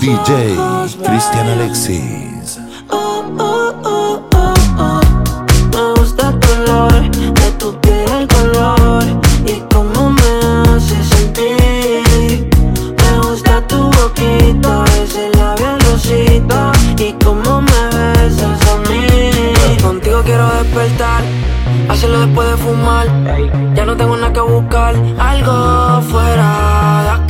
DJ Cristian Alexis. Oh, oh, oh. Me gusta tu olor, de tu piel el color y cómo me hace sentir. Me gusta tu boquita, ese labial rosita y cómo me besas a mí. Contigo quiero despertar, hacerlo después de fumar. Ya no tengo nada que buscar, algo fuera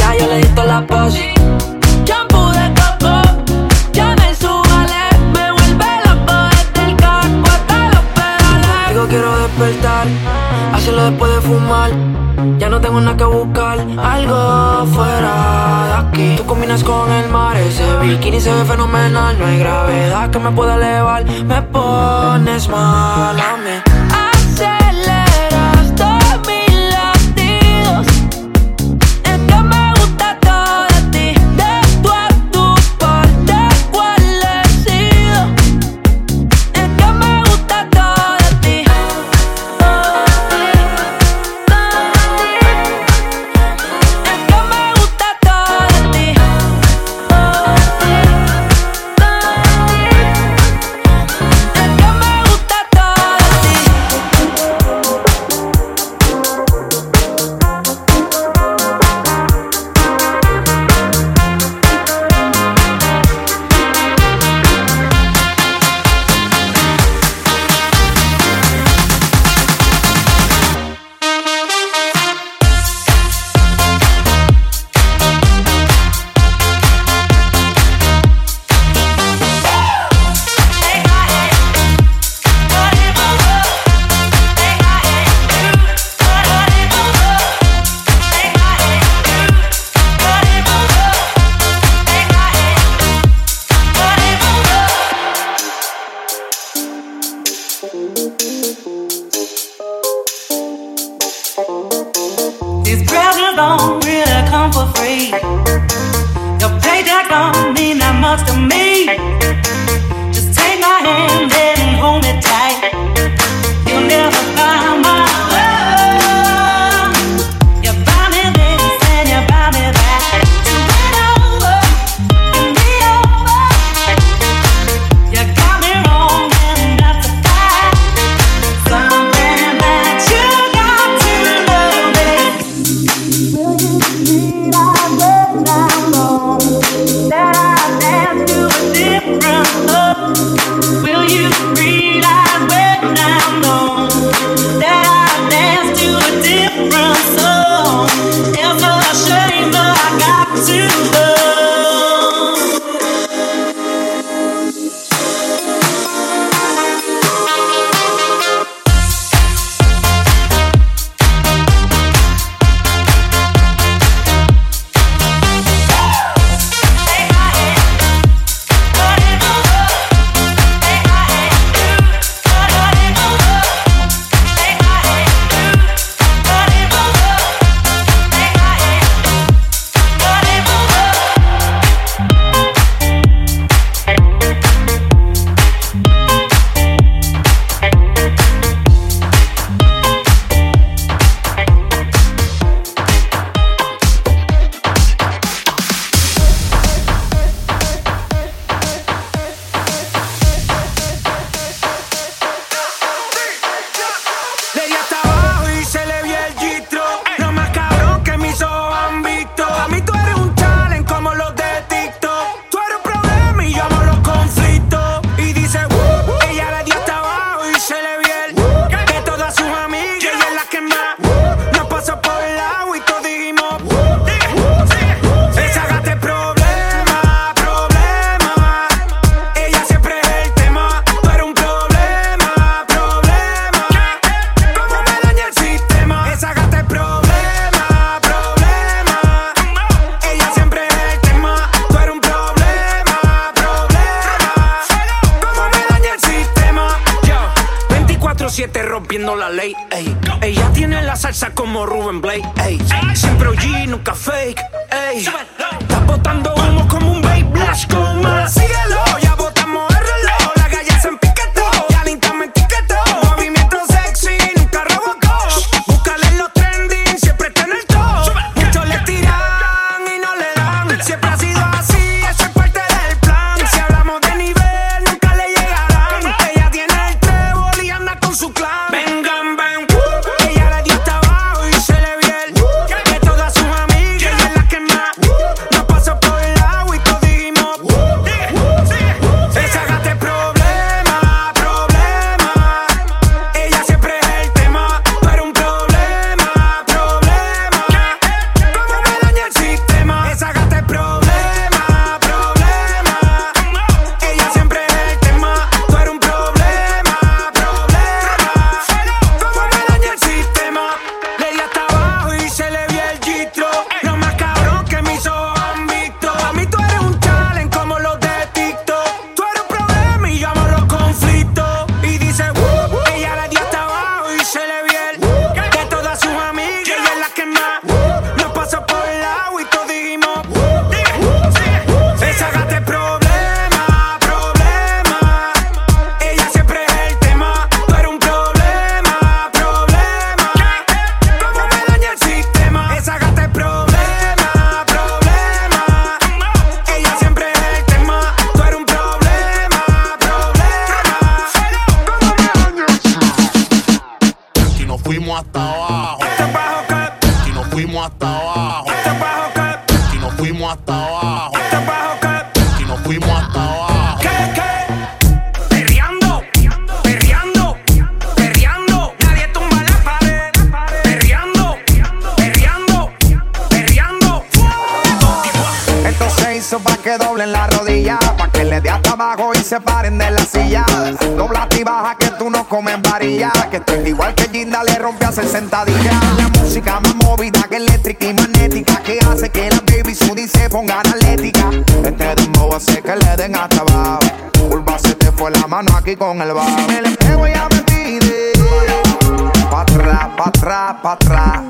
Ya yo le di toda la posi. Shampoo de coco, ya me subale. Me vuelve loco desde el carro hasta los pedales. Digo quiero despertar, hacerlo después de fumar. Ya no tengo nada que buscar, algo fuera de aquí. Tú combinas con el mar, ese bikini se ve fenomenal. No hay gravedad que me pueda elevar, me pones mal a mí. Blake, ey. Siempre OG, nunca fake, ey. Que estoy igual que Ginda le rompe a 60 días. La música más movida que eléctrica y magnética. Que hace que la baby Sudi se ponga analética. Este dembow hace que le den hasta abajo. Curva te fue la mano aquí con el bajo. El espejo ya me pide. Pa' atrás, pa' atrás, pa' atrás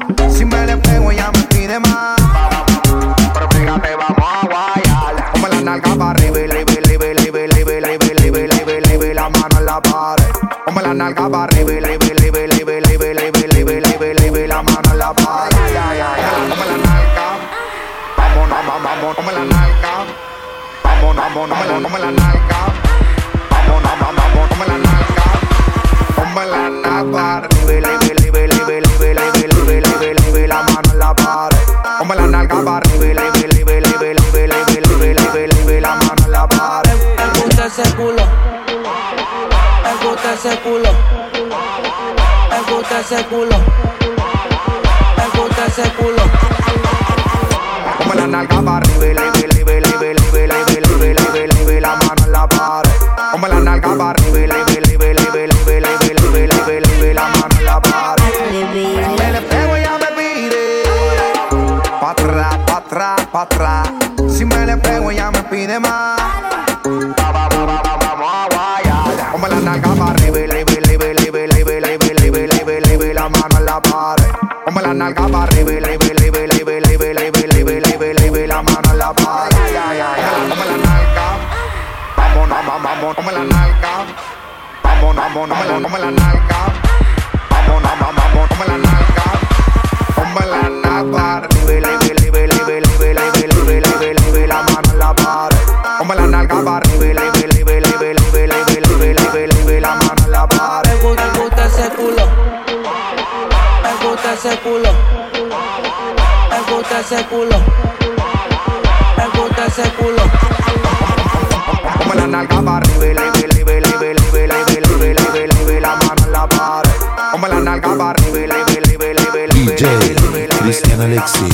cabaret sexy.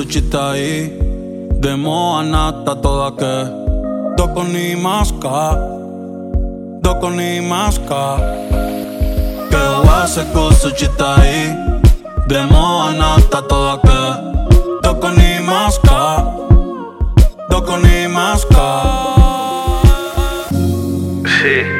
wase kusuchitai, demo anata toda que. Doko ni maska, doko ni maska. Que wase kusuchitai, demo anata toda que. Doko ni maska, doko ni maska. Sí.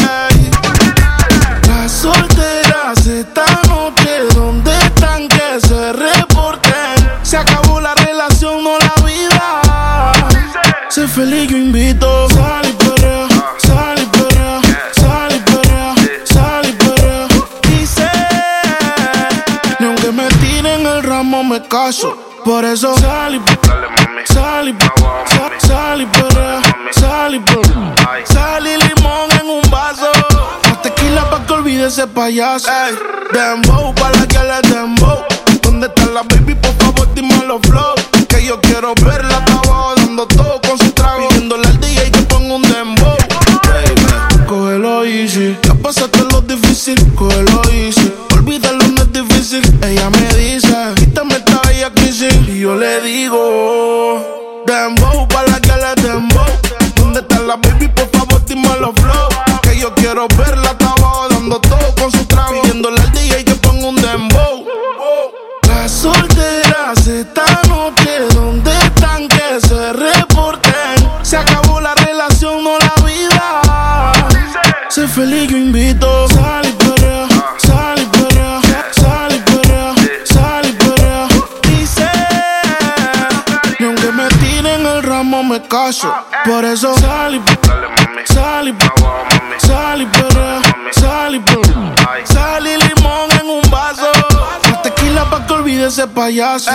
Caso. Por eso sal y. Sal y, sal, y perrea, sal y perrea. Sal y limón en un vaso. Más tequila pa' que olvide ese payaso. Ey, dembow pa' la que le dembow. ¿Dónde está la baby? Por favor, dime los flow. Que yo quiero verla, ese payaso.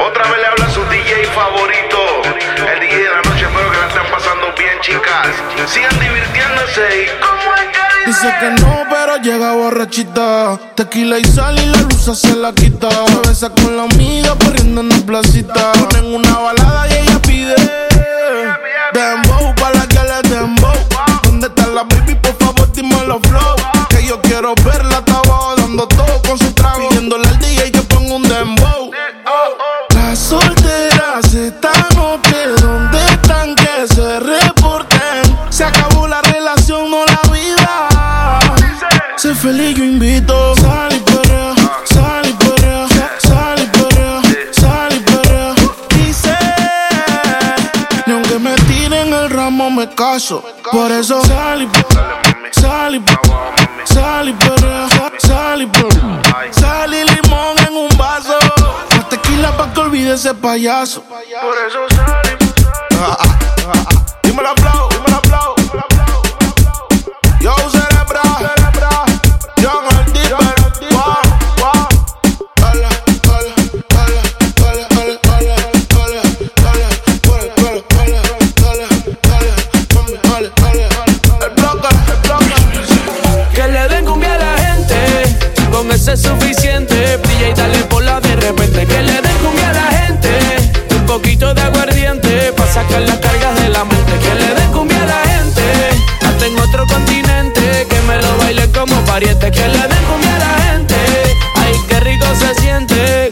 Otra vez le habla su DJ favorito. El DJ de la noche, espero que la estén pasando bien, chicas. Sigan divirtiéndose y como es que dice. Que no, pero llega borrachita. Tequila y sal y la luz se la quita. Se besa con la amiga corriendo en la placita. Ponen una balada y ella pide. Dembow pa' la que le dembow. ¿Dónde está la baby? Por favor, dime los flow. Que yo quiero verla, está abajo dando todo con su trago. Pidiéndole al DJ que ponga un dembow. Las solteras esta noche, ¿dónde están que se reporten? Se acabó la relación, no la vida. Sé feliz, yo invito. Sal y perrea, sal y perrea, sal y sal y. Dice, ni aunque me tire caso. Por eso sal y sal y sal y perrea, sal y perrea. Sal y limón en un vaso. Más tequila pa' que olvide ese payaso. Por eso sal y ah, ah, ah, Dímelo flow,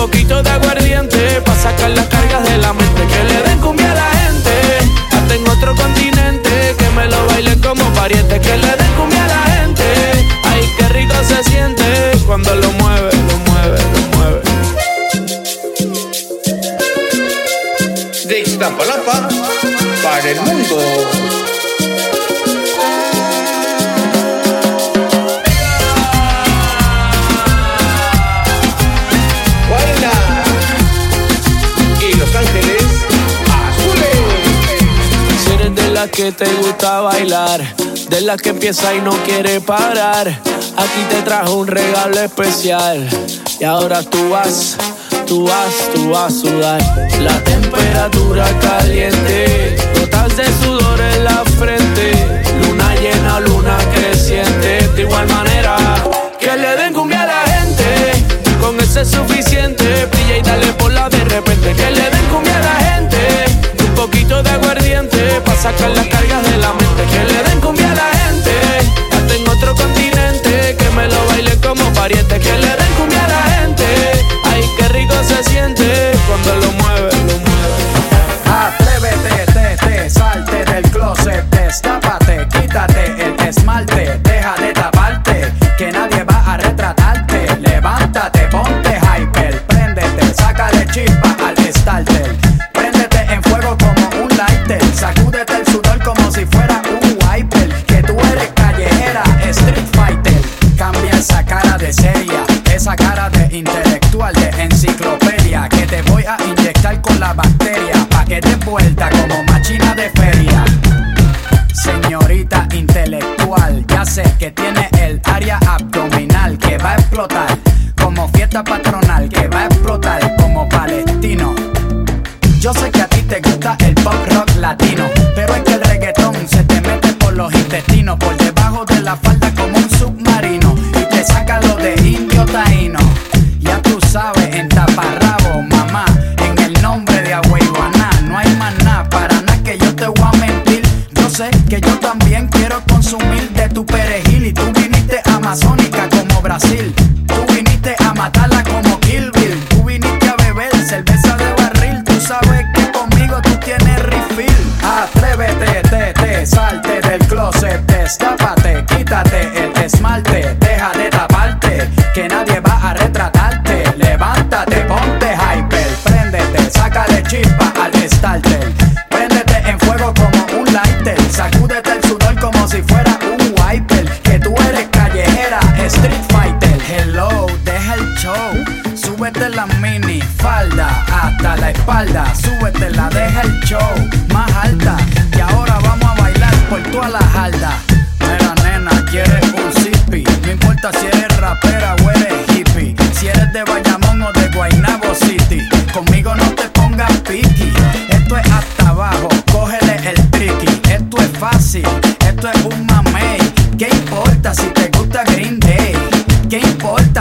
poquito de aguardiente. Pa' sacar las cargas de la mente. Que le den cumbia a la gente, hasta en otro continente. Que me lo bailen como pariente. Que le den cumbia a la gente, ay, qué rico se siente cuando lo mueve, lo mueve, lo mueve. De Iztapalapa para el mundo. Las que te gusta bailar, de las que empieza y no quiere parar, aquí te trajo un regalo especial. Y ahora tú vas, tú vas, tú vas a sudar. La temperatura caliente, gotas de sudor en la frente. Luna llena, luna creciente. De igual manera, que le den cumbia a la gente. Con eso es suficiente. Brilla y dale por la de repente. Que le den cumbia a la gente. Un poquito de aguardiente. Sacar las cargas de la mente. Que le den cumbia a la gente. Hasta en otro continente. Que me lo baile como pariente. Que le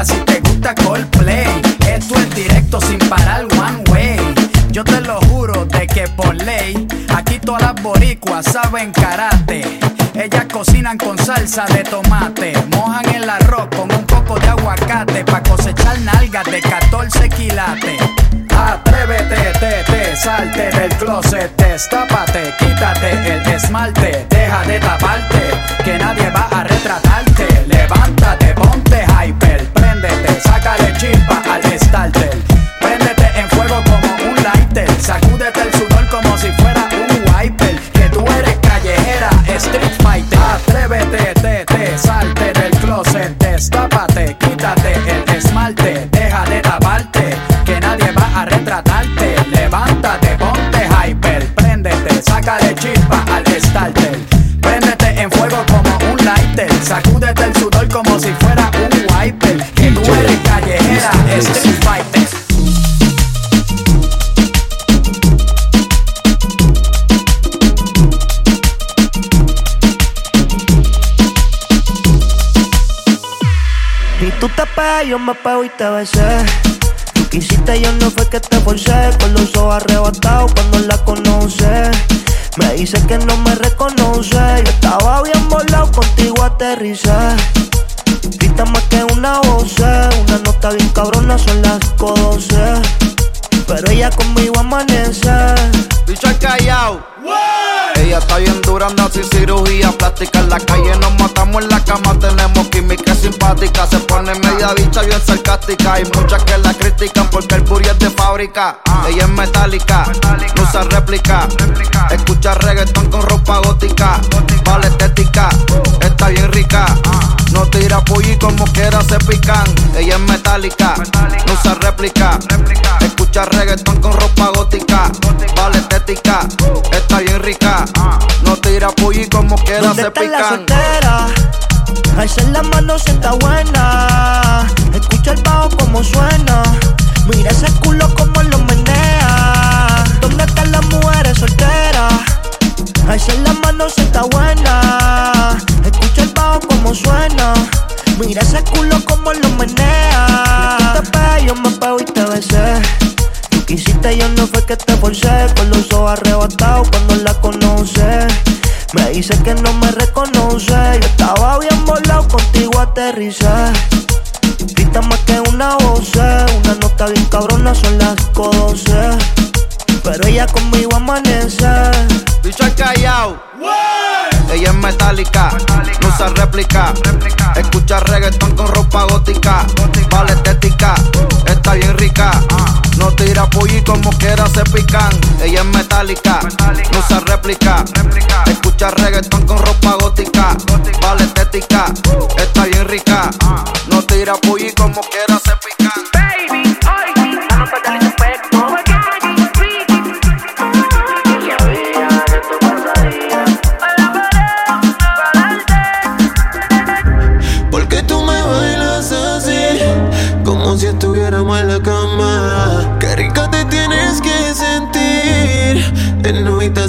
si te gusta Coldplay? Esto es directo sin parar one way. Yo te lo juro de que por ley, aquí todas las boricuas saben karate. Ellas cocinan con salsa de tomate. Mojan el arroz con un poco de aguacate. Pa' cosechar nalgas de 14 quilates. Atrévete, te, te, salte del closet, destápate, quítate el esmalte, deja de taparte, que nadie va a retratarte. Levántate, ponte hyper, préndete, sácale chispa al starter. Préndete en fuego como un lighter, sacúdete el sudor como si fuera un wiper. Que tú eres callejera, street fighter. Atrévete, te, te, salte del closet, destápate, quítate el esmalte, me pego y te besé. Tú quisiste, yo no fue que te forcé. Con los ojos arrebatados cuando la conoce. Me dice que no me reconoce. Yo estaba bien volado, contigo aterricé. Grita más que una voz, una nota bien cabrona, son las 12. Pero ella conmigo amanece. Bicho al callao. Ella está bien dura, anda sin cirugía plástica. En la calle nos matamos en la cama, tenemos química simpática. Se pone media bicha bien sarcástica. Hay muchas que la critican porque el booty es de fábrica. Ella es metálica, no usa réplica. Escucha reggaetón con ropa gótica. Vale estética, está bien rica. No tira pulli como quiera se pican. Ella es metálica, no usa réplica. Escucha reggaetón con ropa gótica. Vale estética, está bien rica. No tira pulli como quiera ¿Dónde se pican. Alza la mano sienta buena. Escucha el bajo como suena. Mira ese culo como lo menea. ¿Dónde están las mujeres solteras? Alza la mano sienta buena. Escucha el bajo como suena. Mira ese culo como lo menea. Tú te pegas, yo me pego y te besé. Quisiste, yo no fue que te forcé. Con los ojos arrebatados cuando la conoce. Me dice que no me reconoce. Yo estaba bien volado, contigo aterricé. Grita más que una voz, una nota bien cabrona, son las 12. Pero ella conmigo amanece. Bicho al callao. Ella es metálica, no usa réplica. Escucha reggaetón con ropa gótica. Vale estética, está bien rica. No tira pulli como quiera se pican. Ella es metálica, no usa réplica. Escucha reggaetón con ropa gótica. Vale estética, está bien rica. No tira pulli como quiera se pican.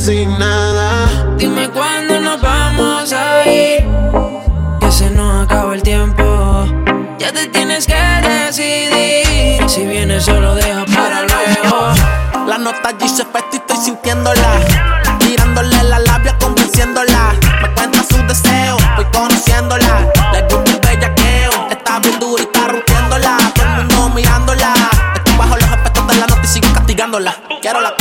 Sin nada. Dime cuándo nos vamos a ir. Que se nos acaba el tiempo. Ya te tienes que decidir. Si vienes, solo deja para luego. La nota dice efecto y estoy sintiéndola. Tirándole la labia, convenciéndola. Me cuenta sus deseos, voy conociéndola. Le gusta el bellaqueo, está bien dura y está rompiéndola. Todo el mundo mirándola. Estoy bajo los efectos de la nota y sigo castigándola. Quiero la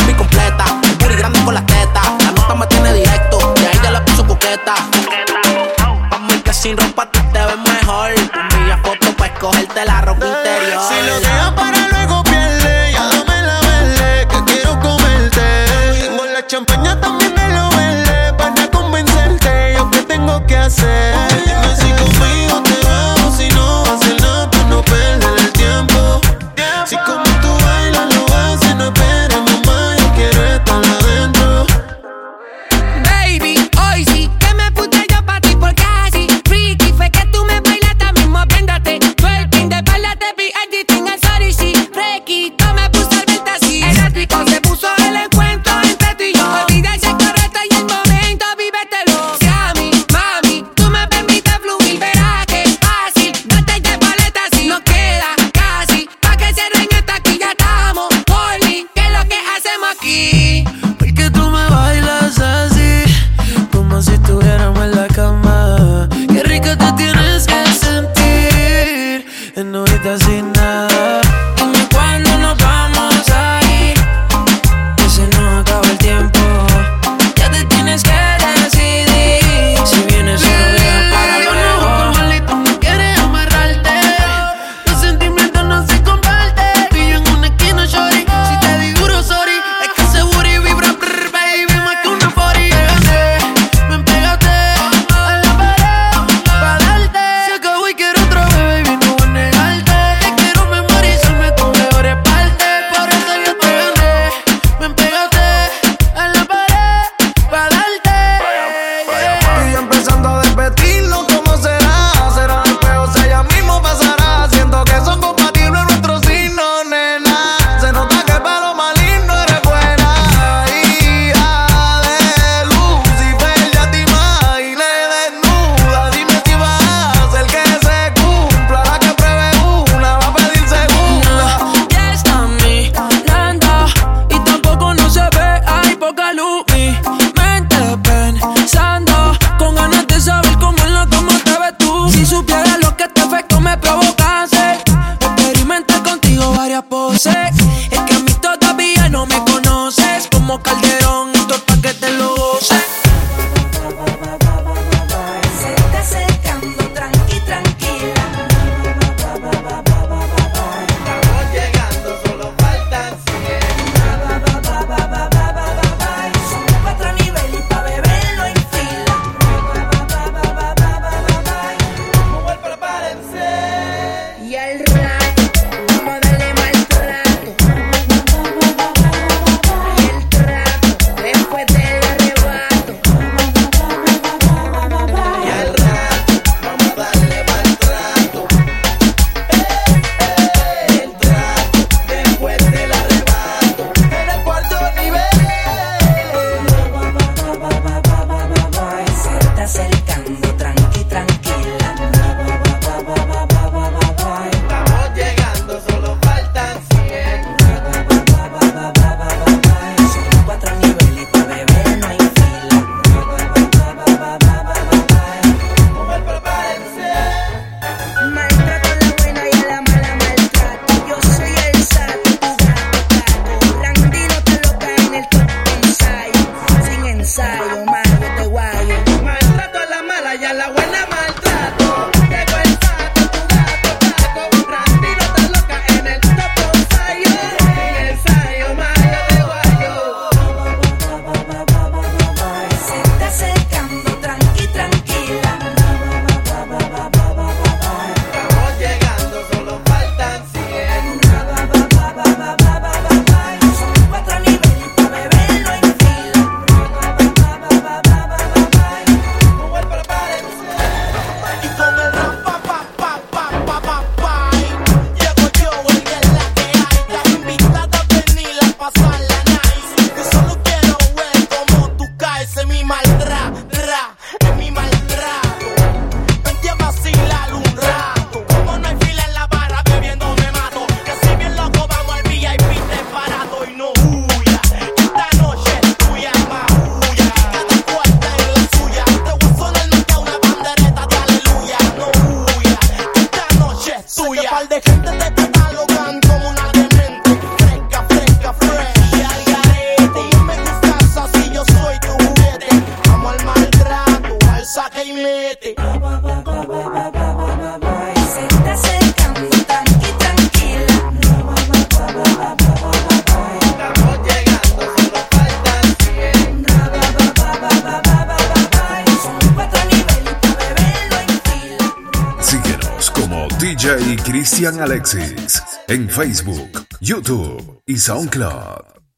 en Facebook, YouTube y SoundCloud.